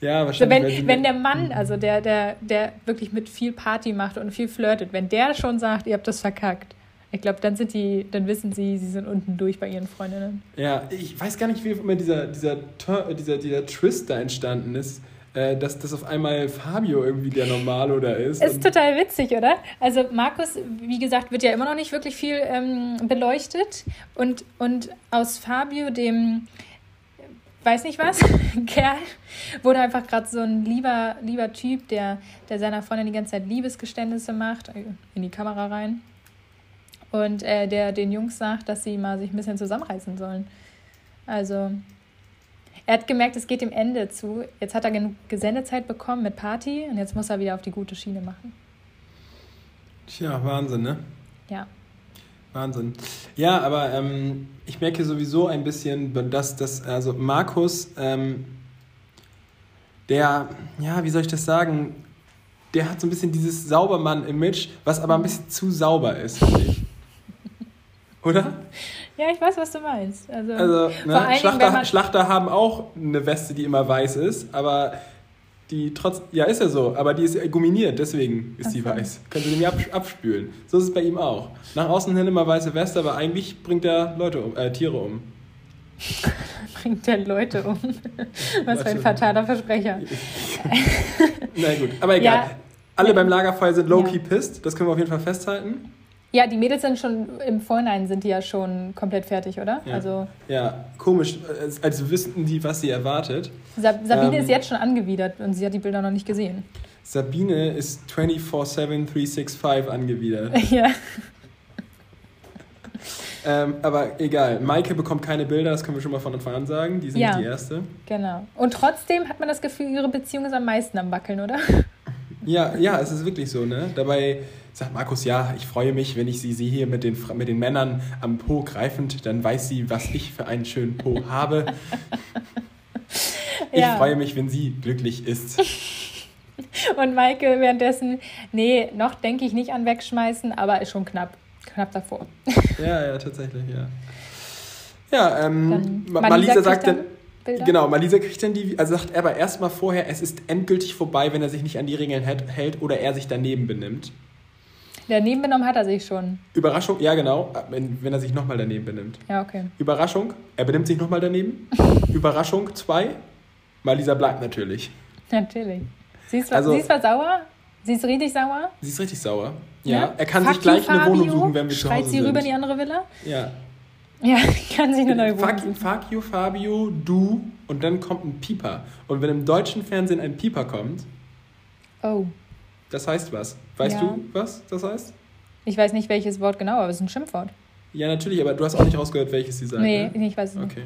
Ja, wahrscheinlich. sie wenn, wenn der Mann, also der, der, der wirklich mit viel Party macht und viel flirtet, wenn der schon sagt, ihr habt das verkackt, ich glaube, dann sind die, dann wissen sie, sie sind unten durch bei ihren Freundinnen. Ja, ich weiß gar nicht, wie immer dieser, dieser, dieser, dieser Twist da entstanden ist, äh, dass, dass auf einmal Fabio irgendwie der Normalo da ist. Ist total witzig, oder? Also Markus, wie gesagt, wird ja immer noch nicht wirklich viel ähm, beleuchtet. Und, und aus Fabio, dem weiß nicht was, Kerl, wurde einfach gerade so ein lieber, lieber Typ, der, der seiner Freundin die ganze Zeit Liebesgeständnisse macht, äh, in die Kamera rein. Und äh, der den Jungs sagt, dass sie mal sich ein bisschen zusammenreißen sollen. Also, er hat gemerkt, es geht dem Ende zu. Jetzt hat er genug Gesendezeit bekommen mit Party und jetzt muss er wieder auf die gute Schiene machen. Tja, Wahnsinn, ne? Ja. Wahnsinn. Ja, aber ähm, ich merke sowieso ein bisschen, dass das, also Markus, ähm, der, ja, wie soll ich das sagen, der hat so ein bisschen dieses Saubermann-Image, was aber ein bisschen zu sauber ist, finde ich. Oder? Ja, ich weiß, was du meinst. Also, Also, ne? Schlachter, man- Schlachter haben auch eine Weste, die immer weiß ist, aber die trotz. Ja, ist ja so, aber die ist ja guminiert, deswegen ist die Ach so. weiß. Können Sie abs abspülen. So ist es bei ihm auch. Nach außen hin immer weiße Weste, aber eigentlich bringt er Leute um, äh, Tiere um. bringt der Leute um. Was für ein fataler Versprecher. Na gut, aber egal. Ja. Alle beim Lagerfeuer sind low-key Ja. pissed, das können wir auf jeden Fall festhalten. Ja, die Mädels sind schon im Vorhinein sind die ja schon komplett fertig, oder? Ja. Also Ja, komisch, als, als wüssten die, was sie erwartet. Sa Sabine Ähm. ist jetzt schon angewidert und sie hat die Bilder noch nicht gesehen. Sabine ist 24-7, 365 angewidert. ja. Ähm, aber egal, Maike bekommt keine Bilder, das können wir schon mal von Anfang an sagen. Die sind Ja. die erste. Genau. Und trotzdem hat man das Gefühl, ihre Beziehung ist am meisten am Wackeln, oder? Ja, ja, es ist wirklich so, ne? Dabei sagt Markus, ja, ich freue mich, wenn ich sie sehe hier mit den, mit den Männern am Po greifend, dann weiß sie, was ich für einen schönen Po habe. Ich Ja. freue mich, wenn sie glücklich ist. Und Maike währenddessen, nee, noch denke ich nicht an wegschmeißen, aber ist schon knapp. Knapp davor. Ja, ja, tatsächlich, ja. Ja, ähm, Dann Ma- Malisa sagt dann Bilder? genau, Malisa kriegt dann die, also sagt er aber erstmal vorher, es ist endgültig vorbei, wenn er sich nicht an die Regeln hält oder er sich daneben benimmt. Daneben benommen hat er sich schon. Überraschung, ja genau, wenn, wenn er sich nochmal daneben benimmt. Ja, okay. Überraschung, er benimmt sich nochmal daneben. Überraschung 2, Malisa bleibt natürlich. Natürlich. Sie ist, Also- sie ist zwar sauer, sie ist richtig sauer. Sie ist richtig sauer. Ja, ne? er kann Fuck sich gleich you, eine Wohnung Fabio. suchen, wenn wir zu Schreit Hause sie sind. rüber in die andere Villa? ja. Ja, kann sich eine neue Wohnung Fuck, suchen. fuck you, Fabio, du und dann kommt ein Pieper. Und wenn im deutschen Fernsehen ein Pieper kommt, Oh, das heißt was. Weißt Ja. du, was das heißt? ich weiß nicht welches Wort genau, aber es ist ein Schimpfwort. Ja, natürlich, aber du hast auch nicht rausgehört, welches sie sagt. nee, ne? ich weiß es nicht. Okay,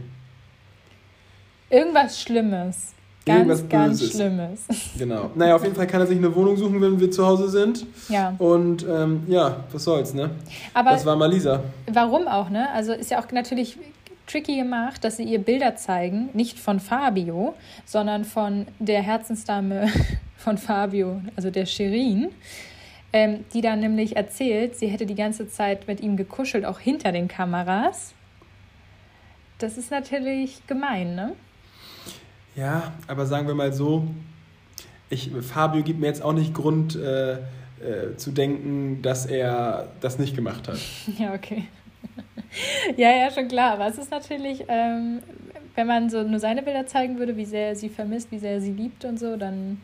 Irgendwas Schlimmes. Ganz, Irgendwas ganz Böses. Schlimmes. genau. Naja, auf jeden Fall kann er sich eine Wohnung suchen, wenn wir zu Hause sind. Ja, Und ähm, ja, was soll's, ne? aber das war Malisa. warum auch, ne? Also ist ja auch natürlich tricky gemacht, dass sie ihr Bilder zeigen, nicht von Fabio, sondern von der Herzensdame von Fabio, also der Shirin, ähm, die dann nämlich erzählt, sie hätte die ganze Zeit mit ihm gekuschelt, auch hinter den Kameras. Das ist natürlich gemein, ne? Ja, aber sagen wir mal so, ich, Fabio gibt mir jetzt auch nicht Grund äh, äh, zu denken, dass er das nicht gemacht hat. Ja, okay. ja, ja, schon klar. Aber es ist natürlich, ähm, wenn man so nur seine Bilder zeigen würde, wie sehr er sie vermisst, wie sehr er sie liebt und so, dann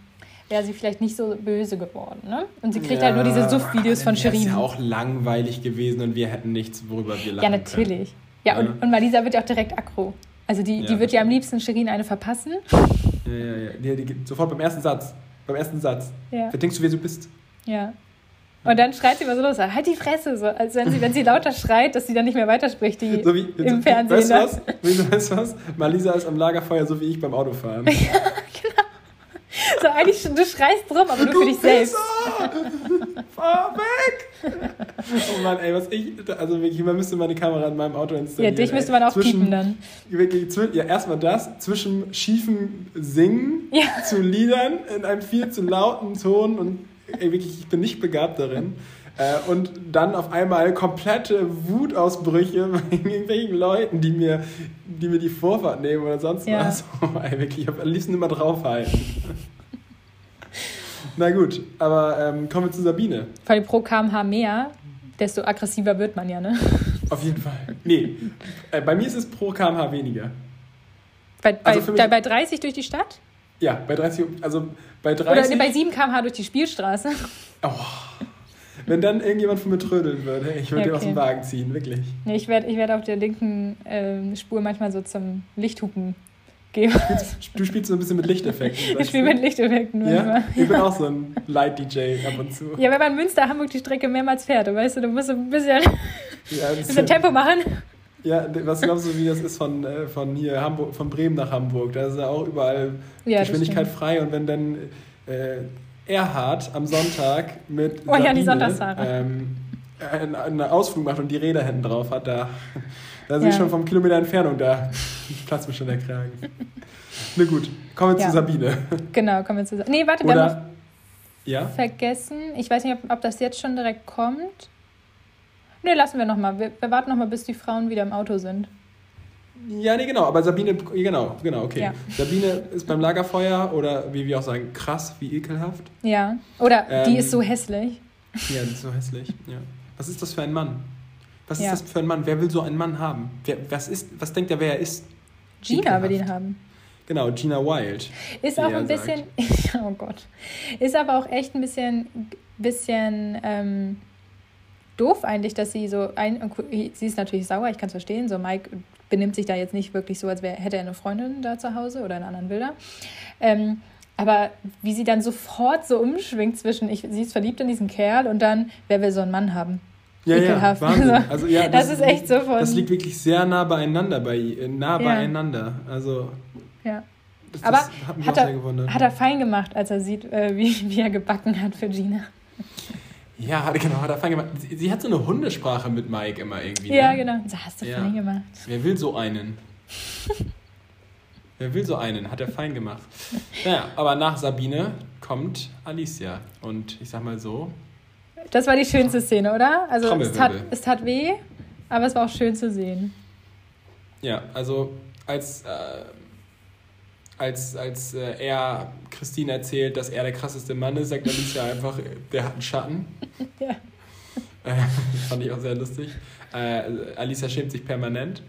wäre sie vielleicht nicht so böse geworden. Ne? Und sie kriegt halt nur diese Suff-Videos von Das ist Shirin. ja auch langweilig gewesen und wir hätten nichts, worüber wir lachen Ja, natürlich. Ja, Ja. und, und Malisa wird ja auch direkt aggro. Also die, Ja, die wird ja am liebsten Shirin eine verpassen. Ja, ja, ja. Die, die, sofort beim ersten Satz. Beim ersten Satz. Ja, Wer denkst du, wer du bist? ja. Und dann schreit sie immer so los, halt die Fresse, so, als wenn sie, wenn sie lauter schreit, dass sie dann nicht mehr weiterspricht, die So wie, im Fernsehen. Weißt du was? Weißt was? Malisa ist am Lagerfeuer, so wie ich beim Autofahren. So eigentlich, du schreist drum, aber nur für dich selbst. Fahr weg! Oh Mann, ey, was ich. Also wirklich, man müsste meine Kamera in meinem Auto Ja, installieren. dich ey. müsste man auch Zwischen- piepen dann. Wirklich, ja, erstmal das, zwischen schiefem Singen Ja. zu Liedern in einem viel zu lauten Ton und ey, wirklich, ich bin nicht begabt darin. Äh, und dann auf einmal komplette Wutausbrüche wegen irgendwelchen Leuten, die mir, die mir die Vorfahrt nehmen oder sonst Ja. was. Oh, ey, wirklich, ich am liebsten immer draufhalten. Na gut, aber ähm, kommen wir zu Sabine. Vor allem pro kmh mehr, desto aggressiver wird man ja, ne? Auf jeden Fall. Nee, äh, bei mir ist es pro kmh weniger. Bei, bei, Also mich- bei, bei 30 durch die Stadt? Ja, bei 30, also bei 30. Oder nee, bei 7 kmh durch die Spielstraße? Oh, wenn dann irgendjemand von mir trödeln würde, ich würde Ja, den aus dem okay. Wagen ziehen, wirklich. Nee, ich werde ich werd auf der linken ähm, Spur manchmal so zum Lichthupen gehen. Du spielst so ein bisschen mit Lichteffekten. Ich spiele du? mit Lichteffekten Ja, ich bin auch so ein Light-DJ ab und zu. Ja, wenn man Münster-Hamburg die Strecke mehrmals fährt, du weißt du, du musst so ein bisschen, Ja, das bisschen Tempo machen. ja, was glaubst du, wie das ist von, äh, von hier Hamburg, von Bremen nach Hamburg? Da ist ja auch überall Ja, Geschwindigkeit frei und wenn dann äh, Erhard am Sonntag mit Oh ja, die Sabine, Sonntagsfahrer. ähm, einen, Ausflug macht und die Räder hinten drauf hat, da, da ich Ja. schon vom Kilometer Entfernung, da platzt mir schon der Kragen. Na gut, kommen wir Ja. zu Sabine. Genau, kommen wir zusammen. Nee, warte, wir haben noch, Oder Ja? vergessen. Ich weiß nicht, ob, ob das jetzt schon direkt kommt. Ne, lassen wir nochmal. Wir, wir warten nochmal, bis die Frauen wieder im Auto sind. Ja, nee, genau. Aber Sabine, genau, genau, okay. Ja. Sabine ist beim Lagerfeuer oder wie wir auch sagen, krass, wie ekelhaft. Ja. Oder die Ähm, ist so hässlich. Ja, das ist so hässlich. Ja. Was ist das für ein Mann? Was Ja. ist das für ein Mann? Wer will so einen Mann haben? Wer, was, ist, was denkt er, wer er ist? Gina will ihn haben. Genau, Gina Wild. Ist auch ein bisschen, oh Gott, ist aber auch echt ein bisschen, bisschen ähm, doof eigentlich, dass sie so, ein, sie ist natürlich sauer, ich kann es verstehen, so Mike benimmt sich da jetzt nicht wirklich so, als wär, hätte er eine Freundin da zu Hause oder einen anderen Bilder. Ähm, aber wie sie dann sofort so umschwingt zwischen, ich, sie ist verliebt in diesen Kerl und dann, wer will so einen Mann haben? Ja, Ekelhaft. ja, Wahnsinn. Also, ja, Das ist echt so von- Das liegt wirklich sehr nah beieinander, bei, äh, nah Ja. beieinander. Also, Ja. das, Aber das hat mich hat er, gewundert. hat er fein gemacht, als er sieht, äh, wie, wie er gebacken hat für Gina. ja, hat, genau, hat er fein gemacht. Sie, sie hat so eine Hundesprache mit Mike immer irgendwie. Ja, ne? genau. So hast du Ja. fein gemacht. Wer will so einen? Wer will so einen? Hat er fein gemacht. Naja, aber nach Sabine kommt Alicia. Und ich sag mal so, Das war die schönste Szene, oder? Also es tat, es tat weh, aber es war auch schön zu sehen. ja, also als, äh, als, als äh, er Christine erzählt, dass er der krasseste Mann ist, sagt Alicia einfach, der hat einen Schatten. Ja. Äh, fand ich auch sehr lustig. Äh, Alicia schämt sich permanent.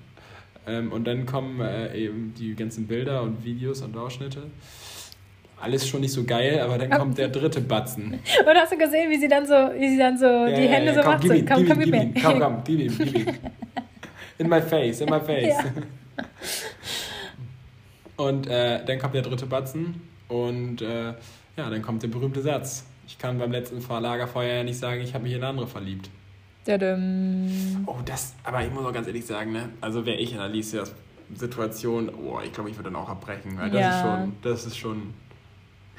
Ähm, und dann kommen äh, eben die ganzen Bilder und Videos und Ausschnitte. Alles schon nicht so geil, aber dann kommt der dritte Batzen. Und hast du gesehen, wie sie dann so, wie sie dann so die Ja, Hände ja, so macht? gib So, ihm, komm, komm, gib ihm. Komm, komm, gib ihm, gib ihm. In my face, in my face. Ja. Und äh, dann kommt der dritte Batzen und äh, ja, dann kommt der berühmte Satz. Ich kann beim letzten Lagerfeuer ja nicht sagen, ich habe mich in eine andere verliebt. Tadam. Oh, das, aber ich muss auch ganz ehrlich sagen, ne? Also wäre ich in Alicias Situation, oh, ich glaube, ich würde dann auch abbrechen, weil das Ja. ist schon, das ist schon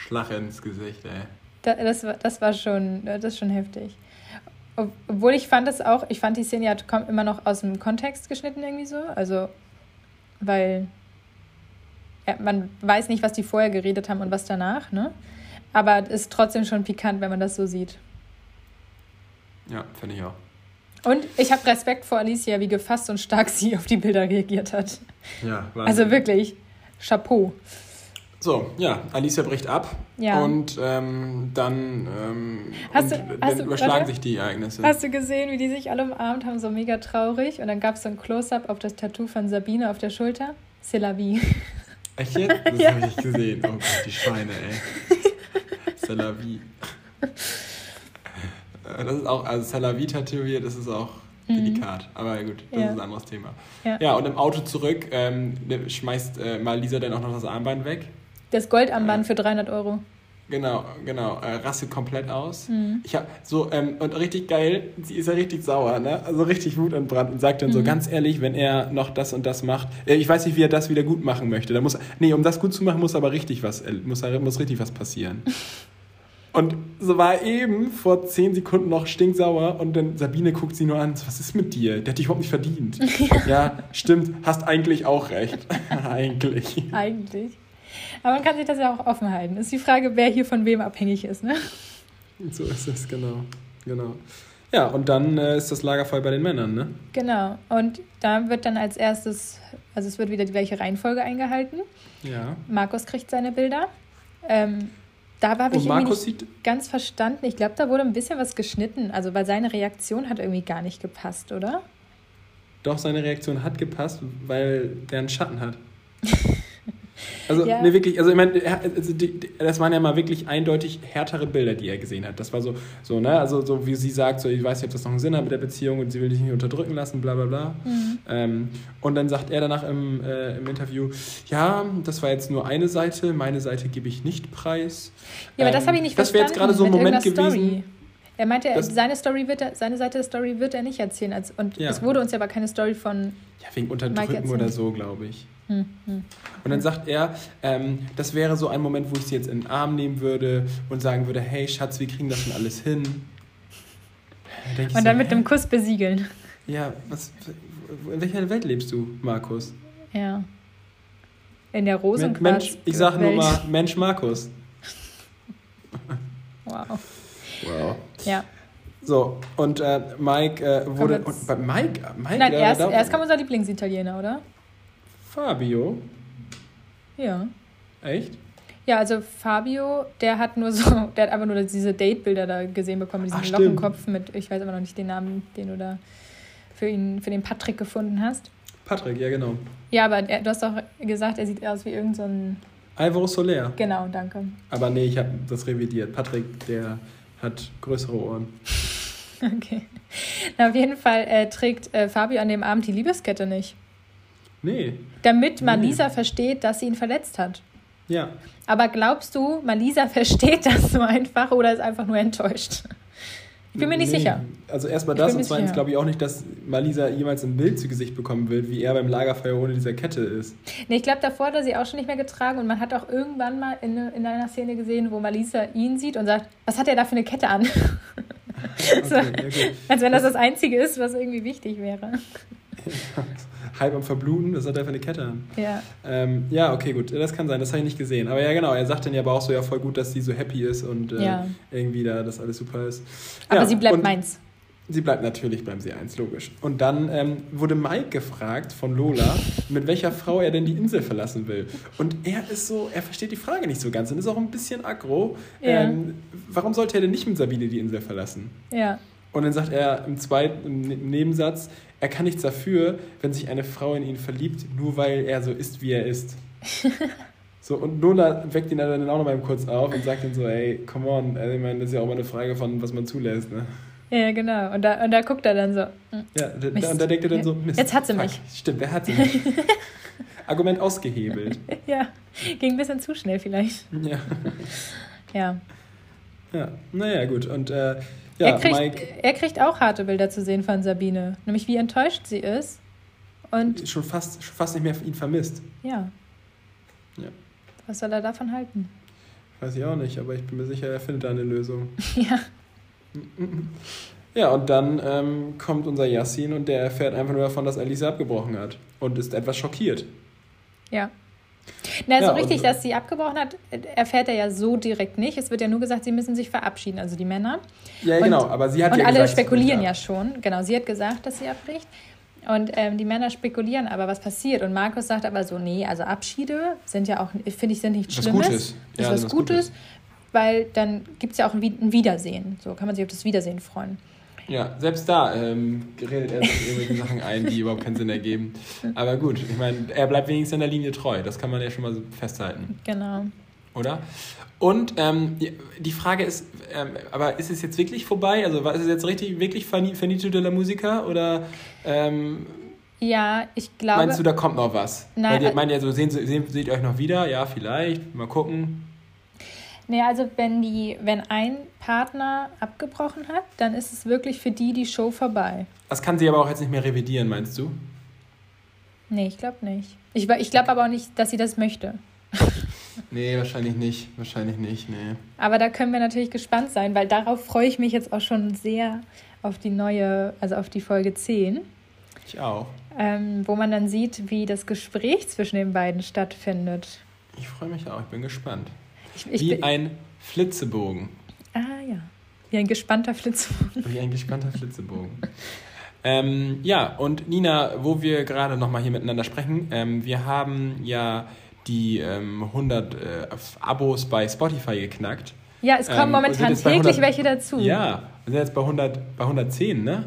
Schlag ins Gesicht, ey. Da, das, war- das war schon, das ist schon heftig. Ob- Obwohl ich fand es auch, ich fand die Szene ja kommt immer noch aus dem Kontext geschnitten irgendwie so. Also, weil ja, man weiß nicht, was die vorher geredet haben und was danach, ne? Aber es ist trotzdem schon pikant, wenn man das so sieht. Ja, finde ich auch. Und ich habe Respekt vor Alicia, wie gefasst und stark sie auf die Bilder reagiert hat. Ja, Wahnsinn. Also wirklich, Chapeau. So, ja, Alicia bricht ab Ja. und ähm, dann, ähm, Hast und du- dann hast du- überschlagen warte. sich die Ereignisse. Hast du gesehen, wie die sich alle umarmt haben, so mega traurig? Und dann gab es so ein Close-up auf das Tattoo von Sabine auf der Schulter. C'est la vie. Echt jetzt? Das Ja. habe ich nicht gesehen. Oh Gott, die Schweine, ey. C'est la vie. Äh, Das ist auch, also C'est la vie tätowiert, das ist auch delikat. Aber gut, das Mhm. Ja. ist ein anderes Thema. Ja. Ja, und im Auto zurück ähm, ne, schmeißt äh, mal Lisa dann auch noch das Armband weg. Das Goldarmband für 300 Euro. Genau, genau. Äh, rastet komplett aus. Mhm. Ich hab so, ähm, und richtig geil, sie ist ja richtig sauer, ne? Also richtig wutentbrannt und sagt dann Mhm. so, ganz ehrlich, wenn er noch das und das macht, äh, ich weiß nicht, wie er das wieder gut machen möchte. Da muss, nee, um das gut zu machen, muss aber richtig was, äh, muss, muss richtig was passieren. Und so war er eben vor zehn Sekunden noch stinksauer und dann Sabine guckt sie nur an, so, was ist mit dir? Der hat dich überhaupt nicht verdient. ja, stimmt, hast eigentlich auch recht. eigentlich. Eigentlich. Aber man kann sich das ja auch offen halten. Ist die Frage, wer hier von wem abhängig ist, ne? So ist es, genau. genau. Ja, und dann äh, ist das Lagerfeuer bei den Männern, ne? Genau. Und da wird dann als erstes, also es wird wieder die gleiche Reihenfolge eingehalten. Ja. Markus kriegt seine Bilder. Ähm, da habe ich Markus nicht ganz verstanden. Ich glaube, da wurde ein bisschen was geschnitten. Also, weil seine Reaktion hat irgendwie gar nicht gepasst, oder? doch, seine Reaktion hat gepasst, weil der einen Schatten hat. Also, Ja. ne, wirklich, also ich meine, er- also das waren ja mal wirklich eindeutig härtere Bilder, die er gesehen hat. Das war so, so, ne, also so wie sie sagt, so, ich weiß nicht, ob das noch einen Sinn hat mit der Beziehung und sie will dich nicht unterdrücken lassen, bla bla bla. Mhm. Ähm, und dann sagt er danach im, äh, im Interview, ja, das war jetzt nur eine Seite, meine Seite gebe ich nicht preis. Ja, aber das Ähm, habe ich nicht Das wäre verstanden. jetzt gerade so ein Moment gewesen. Story. Er meinte, Das- seine, Story wird er, seine Seite der Story wird er nicht erzählen. Als, und Ja. es wurde uns ja aber keine Story von. Ja, wegen Unterdrücken oder so, glaube ich. Und dann sagt er, ähm, das wäre so ein Moment, wo ich sie jetzt in den Arm nehmen würde und sagen würde, hey Schatz, wir kriegen das schon alles hin. Da Und dann so, mit einem Kuss besiegeln. Ja, was, in welcher Welt lebst du, Markus? Ja. In der Rosenquarz. Mensch, ich sag nur mal Mensch Markus. Wow. Wow. Ja. So, und äh, Mike äh, wurde. Und bei Mike, Mike Nein, äh, erst, da- erst kam unser Lieblingsitaliener, oder? Fabio. Ja. Echt? Ja, also Fabio, der hat nur so, der hat einfach nur diese Date-Bilder da gesehen bekommen, mit Ach. Lockenkopf mit, ich weiß aber noch nicht den Namen, den du da für ihn, für den Patrick gefunden hast. Patrick, ja, genau. Ja, aber er, du hast doch gesagt, er sieht aus wie irgend so ein, Alvaro Soler. genau, danke. Aber nee, ich habe das revidiert. Patrick, der hat größere Ohren. Okay. Na, auf jeden Fall äh, trägt äh, Fabio an dem Abend die Liebeskette nicht. Nee. Damit Nee. Malisa versteht, dass sie ihn verletzt hat. Ja. Aber glaubst du, Malisa versteht das so einfach oder ist einfach nur enttäuscht? Ich bin mir nicht Nee. sicher. Also erstmal das und zweitens glaube ich auch nicht, dass Malisa jemals ein Bild zu Gesicht bekommen wird, wie er beim Lagerfeuer ohne dieser Kette ist. Nee, ich glaube, davor hat er sie auch schon nicht mehr getragen und man hat auch irgendwann mal in, in einer Szene gesehen, wo Malisa ihn sieht und sagt, was hat er da für eine Kette an? so, Okay, okay. als wenn das das Einzige ist, was irgendwie wichtig wäre. Halb am Verbluten, das hat einfach eine Kette an. Ja, Ähm, ja, okay, gut, das kann sein, das habe ich nicht gesehen. Aber ja, genau, er sagt dann ja aber auch so, ja, voll gut, dass sie so happy ist und äh, Ja. irgendwie da das alles super ist. aber ja, sie bleibt und meins. Sie bleibt natürlich beim C1, logisch. Und dann ähm, wurde Mike gefragt von Lola, mit welcher Frau er denn die Insel verlassen will. Und er ist so, er versteht die Frage nicht so ganz und ist auch ein bisschen aggro. Ja. Ähm, warum sollte er denn nicht mit Sabine die Insel verlassen? Ja, Und dann sagt er im zweiten im Ne- Nebensatz, er kann nichts dafür, wenn sich eine Frau in ihn verliebt, nur weil er so ist, wie er ist. So, und Lola weckt ihn dann auch noch mal kurz auf und sagt ihm so, ey, come on, also, ich meine, das ist ja auch mal eine Frage von, was man zulässt, ne? ja, genau. Und da, und da guckt er dann so. hm, Ja, da, Mist. und da denkt er dann so, Mist. Jetzt hat sie fuck, mich. Stimmt, wer hat sie mich? Argument ausgehebelt. Ja, ging ein bisschen zu schnell vielleicht. Ja, Ja. ja. naja, gut. Und äh, ja, er, kriegt, Mike er kriegt auch harte Bilder zu sehen von Sabine, nämlich wie enttäuscht sie ist. Und schon fast, schon fast nicht mehr ihn vermisst. ja. Ja. Was soll er davon halten? Weiß ich auch nicht, aber ich bin mir sicher, er findet da eine Lösung. Ja. Ja, und dann ähm, kommt unser Yassin und der erfährt einfach nur davon, dass Alice abgebrochen hat und ist etwas schockiert. Ja. Na, so Ja, richtig, und- dass sie abgebrochen hat, erfährt er ja so direkt nicht. Es wird ja nur gesagt, sie müssen sich verabschieden, also die Männer. Ja, Und- genau, aber sie hat Und ja alle gesagt, spekulieren ja schon. Genau, sie hat gesagt, dass sie abbricht. Und ähm, die Männer spekulieren aber, was passiert. Und Markus sagt aber so, nee, also Abschiede sind ja auch, finde ich, sind nichts Was Schlimmes. Gutes. Das Ja, ist was das ist Gutes, Gutes. weil dann gibt es ja auch ein Wiedersehen. So kann man sich auf das Wiedersehen freuen. Ja, selbst da ähm, redet er sich irgendwelche Sachen ein, die überhaupt keinen Sinn ergeben. Aber gut, ich meine, er bleibt wenigstens in der Linie treu. Das kann man ja schon mal festhalten, Genau. oder? Und ähm, die- die Frage ist, ähm, aber ist es jetzt wirklich vorbei? Also war ist es jetzt richtig, wirklich Finito de la Musica? Oder ähm, Ja, ich glaube. meinst du, da kommt noch was? Nein, Weil ihr äh- meint ja so, sehen, sehen, seht ihr euch noch wieder? Ja, vielleicht. Mal gucken. Nee, also wenn die, wenn ein Partner abgebrochen hat, dann ist es wirklich für die die Show vorbei. Das kann sie aber auch jetzt nicht mehr revidieren, meinst du? Nee, ich glaube nicht. Ich, ich glaube aber auch nicht, dass sie das möchte. Nee, wahrscheinlich nicht. Wahrscheinlich nicht, nee. Aber da können wir natürlich gespannt sein, weil darauf freue ich mich jetzt auch schon sehr auf die neue, also auf die Folge 10, Ich auch. ähm, wo man dann sieht, wie das Gespräch zwischen den beiden stattfindet. Ich freue mich auch. Ich bin gespannt. Ich, ich Wie ein Flitzebogen. ah ja, wie ein gespannter Flitz. Wie ein gespannter Flitzebogen. ähm, ja, und Nina, wo wir gerade nochmal hier miteinander sprechen, ähm, wir haben ja die ähm, 100 äh, Abos bei Spotify geknackt. Ja, es kommen Ähm, momentan täglich 100 welche dazu. Ja, wir sind jetzt bei, 100, bei 110, ne?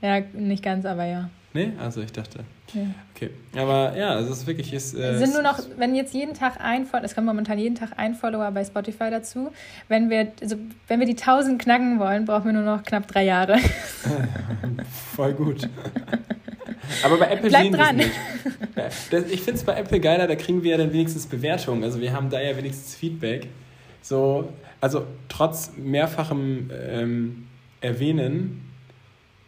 Ja, nicht ganz, aber ja. Ne? Also ich dachte. ja. Okay. Aber ja, es ist wirklich. Ist, äh, Es sind nur noch, wenn jetzt jeden Tag ein Follower, es kommt momentan jeden Tag ein Follower bei Spotify dazu. Wenn wir, also wenn wir die 1000 knacken wollen, brauchen wir nur noch knapp drei Jahre. Voll gut. Aber bei Apple Bleib sehen dran. nicht. Ich finde es bei Apple geiler, da kriegen wir ja dann wenigstens Bewertungen. Also wir haben da ja wenigstens Feedback. So, also trotz mehrfachem ähm, Erwähnen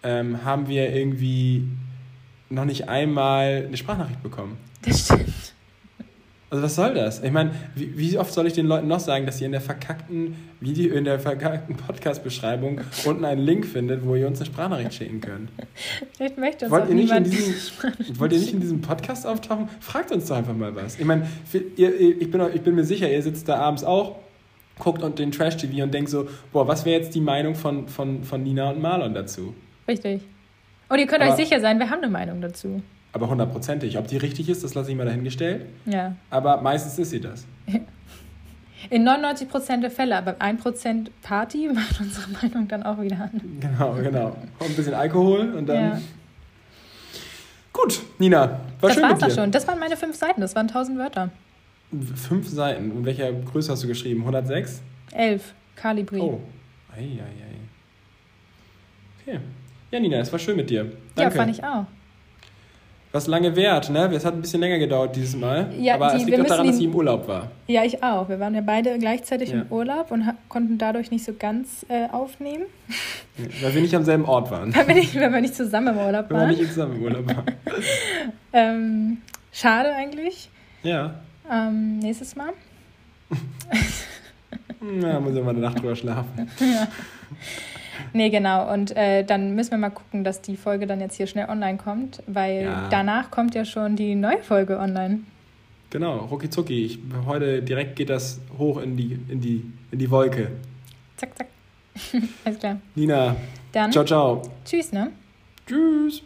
ähm, haben wir irgendwie noch nicht einmal eine Sprachnachricht bekommen. Das stimmt. Also was soll das? Ich meine, wie, wie oft soll ich den Leuten noch sagen, dass ihr in der verkackten Video, in der verkackten Podcast-Beschreibung unten einen Link findet, wo ihr uns eine Sprachnachricht schicken könnt? Vielleicht möchte uns Wollt auch ihr, nicht in diesem, wollt ihr nicht in diesem Podcast auftauchen? Fragt uns doch einfach mal was. Ich meine, ich, bin, ich bin mir sicher, ihr sitzt da abends auch guckt und den Trash-TV und denkt so, boah, was wäre jetzt die Meinung von, von, von Nina und Marlon dazu? Richtig. Und ihr könnt Aber- euch sicher sein, wir haben eine Meinung dazu. Aber hundertprozentig. Ob die richtig ist, das lasse ich mal dahingestellt. Ja. Aber meistens ist sie das. In 99% der Fälle, aber 1% Party macht unsere Meinung dann auch wieder an. Genau, genau. Und ein bisschen Alkohol und dann. Ja. Gut, Nina, war das schön war's mit dir. auch schon. Das waren meine fünf Seiten, das waren 1000 Wörter. Fünf Seiten. In welcher Größe hast du geschrieben? 106? Elf. Kalibri. Oh. Ei, ei, ei. Okay. Ja, Nina, es war schön mit dir. ja, Danke. fand ich auch. Was lange währt, ne? Es hat ein bisschen länger gedauert dieses Mal. Ja, aber die- es wir liegt auch daran, dass sie im Urlaub war. Ja, ich auch. Wir waren ja beide gleichzeitig Ja. im Urlaub und konnten dadurch nicht so ganz äh, aufnehmen, Weil wir nicht am selben Ort waren. weil wir nicht, weil wir nicht zusammen im Urlaub Wenn wir waren. nicht zusammen im Urlaub waren. Ähm, schade eigentlich. Ja. Ähm, nächstes Mal. Ja, muss ja mal eine Nacht drüber schlafen. Nee, genau. Und äh, dann müssen wir mal gucken, dass die Folge dann jetzt hier schnell online kommt, weil Ja. danach kommt ja schon die neue Folge online. Genau, rucki zucki. Ich, heute direkt geht das hoch in die, in die, in die Wolke. Zack, zack. Alles klar. Nina, Dann ciao, ciao. tschüss, ne? Tschüss.